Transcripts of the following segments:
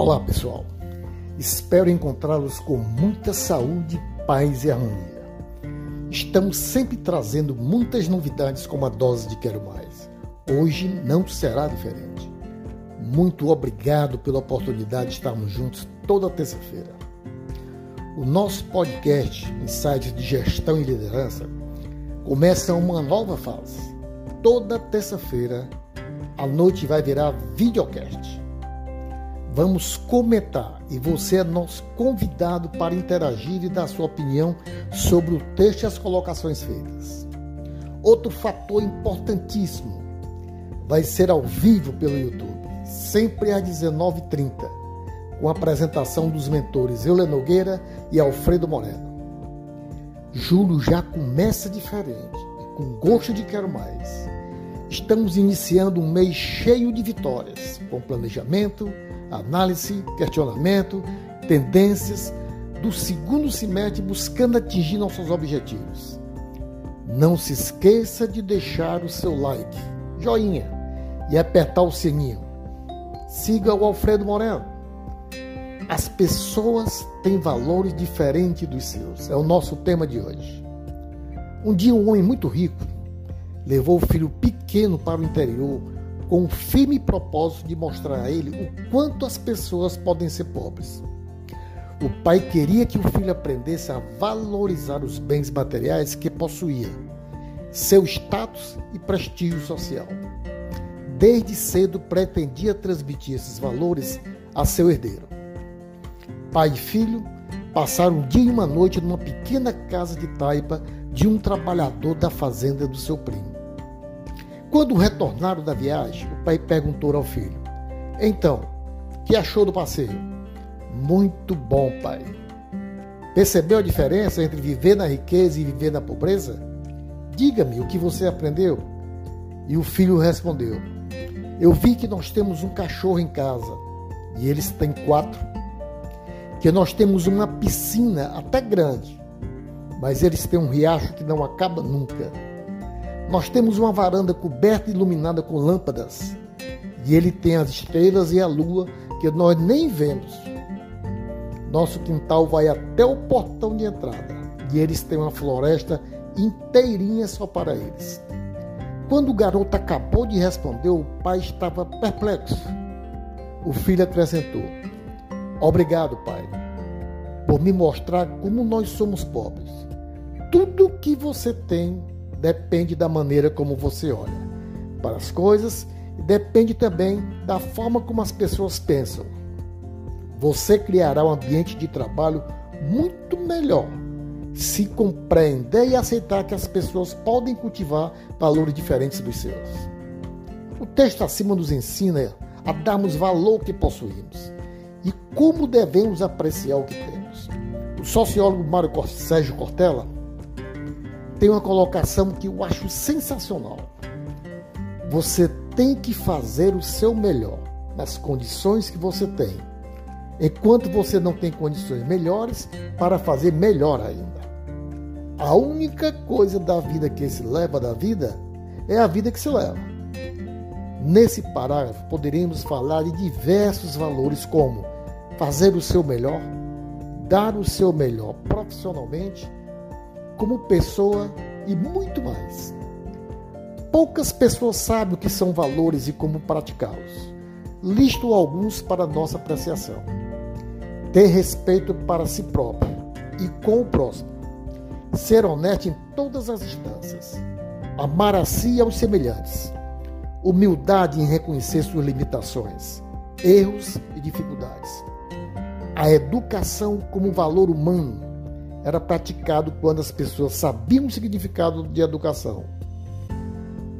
Olá pessoal, espero encontrá-los com muita saúde, paz e harmonia. Estamos sempre trazendo muitas novidades como a dose de Quero Mais. Hoje não será diferente. Muito obrigado pela oportunidade de estarmos juntos toda terça-feira. O nosso podcast Insights de Gestão e Liderança começa uma nova fase. Toda terça-feira, a noite vai virar videocast Vamos comentar e você é nosso convidado para interagir e dar sua opinião sobre o texto e as colocações feitas. Outro fator importantíssimo vai ser ao vivo pelo YouTube, sempre às 19h30, com a apresentação dos mentores Euler Nogueira e Alfredo Moreno. Julho já começa diferente e com gosto de quero mais. Estamos iniciando um mês cheio de vitórias, com planejamento, análise, questionamento, tendências do segundo semestre buscando atingir nossos objetivos. Não se esqueça de deixar o seu like, joinha e apertar o sininho. Siga o Alfredo Moreno. As pessoas têm valores diferentes dos seus. É o nosso tema de hoje. Um dia um homem muito rico levou o filho pequeno para o interior com o firme propósito de mostrar a ele o quanto as pessoas podem ser pobres. O pai queria que o filho aprendesse a valorizar os bens materiais que possuía, seu status e prestígio social. Desde cedo pretendia transmitir esses valores a seu herdeiro. Pai e filho passaram um dia e uma noite numa pequena casa de taipa de um trabalhador da fazenda do seu primo. Quando retornaram da viagem, o pai perguntou ao filho: Então, que achou do passeio? Muito bom, pai. Percebeu a diferença entre viver na riqueza e viver na pobreza? Diga-me o que você aprendeu. E o filho respondeu: Eu vi que nós temos um cachorro em casa e eles têm quatro. Que nós temos uma piscina até grande, mas eles têm um riacho que não acaba nunca nós temos uma varanda coberta e iluminada com lâmpadas. E ele tem as estrelas e a lua que nós nem vemos. Nosso quintal vai até o portão de entrada. E eles têm uma floresta inteirinha só para eles. Quando o garoto acabou de responder, o pai estava perplexo. O filho acrescentou: Obrigado, pai, por me mostrar como nós somos pobres. Tudo que você tem depende da maneira como você olha para as coisas e depende também da forma como as pessoas pensam. Você criará um ambiente de trabalho muito melhor se compreender e aceitar que as pessoas podem cultivar valores diferentes dos seus. O texto acima nos ensina a darmos valor ao que possuímos e como devemos apreciar o que temos. O sociólogo Mário Sérgio Cortella tem uma colocação que eu acho sensacional. Você tem que fazer o seu melhor nas condições que você tem, enquanto você não tem condições melhores para fazer melhor ainda. A única coisa da vida que se leva da vida é a vida que se leva. Nesse parágrafo poderíamos falar de diversos valores como fazer o seu melhor, dar o seu melhor profissionalmente como pessoa e muito mais. Poucas pessoas sabem o que são valores e como praticá-los. Listo alguns para nossa apreciação. Ter respeito para si próprio e com o próximo. Ser honesto em todas as instâncias. Amar a si e aos semelhantes. Humildade em reconhecer suas limitações, erros e dificuldades. A educação como valor humano era praticado quando as pessoas sabiam o significado de educação,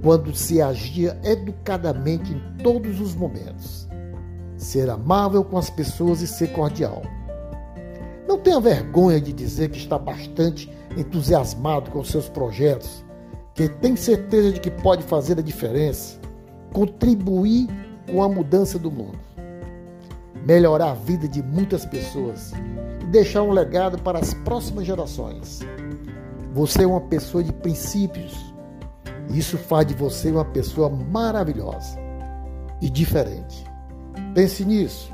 quando se agia educadamente em todos os momentos. Ser amável com as pessoas e ser cordial. Não tenha vergonha de dizer que está bastante entusiasmado com seus projetos, que tem certeza de que pode fazer a diferença, contribuir com a mudança do mundo, melhorar a vida de muitas pessoas deixar um legado para as próximas gerações. Você é uma pessoa de princípios. Isso faz de você uma pessoa maravilhosa e diferente. Pense nisso.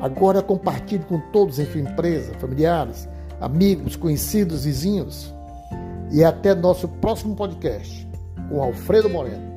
Agora compartilhe com todos em sua empresa, familiares, amigos, conhecidos, vizinhos. E até nosso próximo podcast com Alfredo Moreno.